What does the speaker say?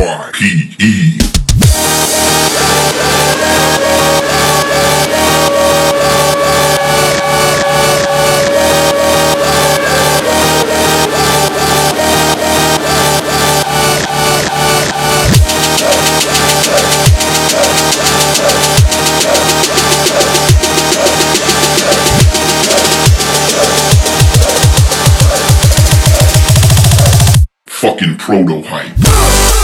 R-E-P-E Fucking proto-hype.